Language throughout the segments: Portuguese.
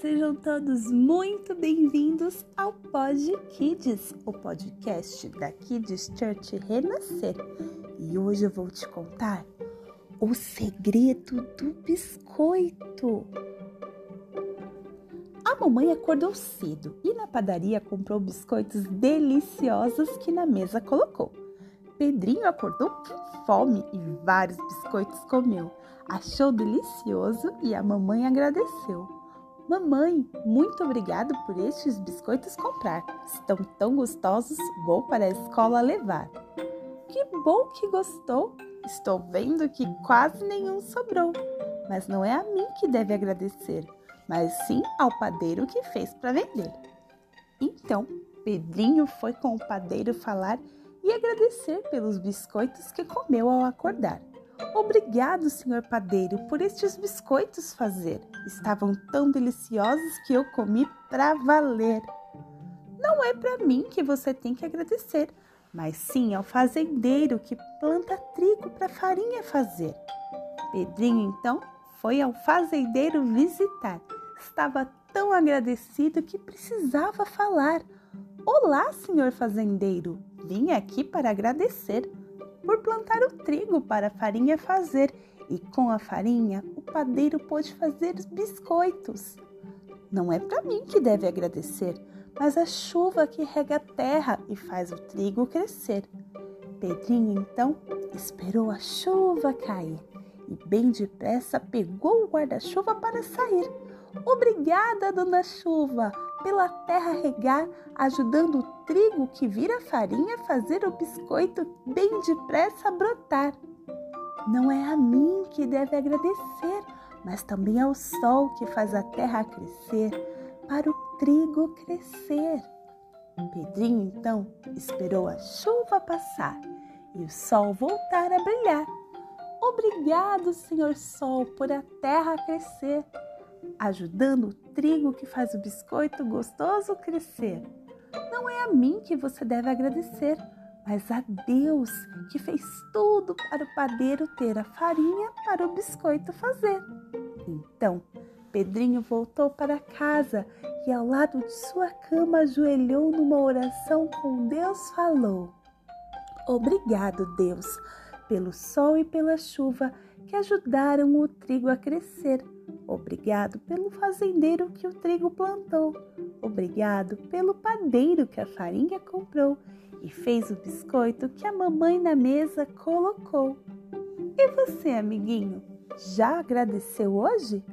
sejam todos muito bem-vindos ao Pod Kids, o podcast da Kids Church Renascer. E hoje eu vou te contar o segredo do biscoito. A mamãe acordou cedo e na padaria comprou biscoitos deliciosos que na mesa colocou. Pedrinho acordou com fome e vários biscoitos comeu. Achou delicioso e a mamãe agradeceu. Mamãe, muito obrigado por estes biscoitos comprar. Estão tão gostosos, vou para a escola levar. Que bom que gostou! Estou vendo que quase nenhum sobrou. Mas não é a mim que deve agradecer, mas sim ao padeiro que fez para vender. Então, Pedrinho foi com o padeiro falar e agradecer pelos biscoitos que comeu ao acordar. Obrigado, senhor padeiro, por estes biscoitos fazer. Estavam tão deliciosos que eu comi para valer. Não é para mim que você tem que agradecer, mas sim ao fazendeiro que planta trigo para farinha fazer. Pedrinho então foi ao fazendeiro visitar. Estava tão agradecido que precisava falar. Olá, senhor fazendeiro. Vim aqui para agradecer por plantar o trigo para a farinha fazer, e com a farinha o padeiro pôde fazer biscoitos. Não é para mim que deve agradecer, mas a chuva que rega a terra e faz o trigo crescer. Pedrinho então esperou a chuva cair e bem depressa pegou o guarda-chuva para sair. Obrigada, dona chuva, pela terra regar, ajudando o trigo que vira farinha fazer o biscoito bem depressa brotar. Não é a mim que deve agradecer, mas também ao sol que faz a terra crescer, para o trigo crescer. Pedrinho então esperou a chuva passar e o sol voltar a brilhar. Obrigado, Senhor Sol, por a terra crescer ajudando o trigo que faz o biscoito gostoso crescer. Não é a mim que você deve agradecer, mas a Deus que fez tudo para o padeiro ter a farinha para o biscoito fazer. Então, Pedrinho voltou para casa e ao lado de sua cama ajoelhou numa oração com Deus falou: Obrigado, Deus, pelo sol e pela chuva que ajudaram o trigo a crescer Obrigado pelo fazendeiro que o trigo plantou. Obrigado pelo padeiro que a farinha comprou e fez o biscoito que a mamãe na mesa colocou. E você, amiguinho, já agradeceu hoje?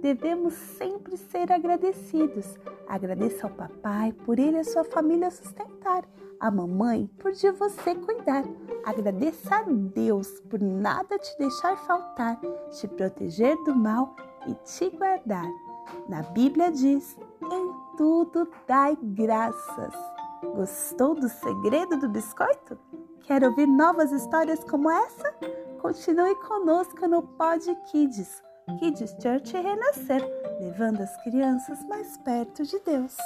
Devemos sempre ser agradecidos. Agradeça ao papai por ele e a sua família sustentar, a mamãe por de você cuidar. Agradeça a Deus por nada te deixar faltar, te proteger do mal e te guardar. Na Bíblia diz: em tudo dai graças. Gostou do segredo do biscoito? Quer ouvir novas histórias como essa? Continue conosco no Pod Kids, Kids Church Renascer, levando as crianças mais perto de Deus.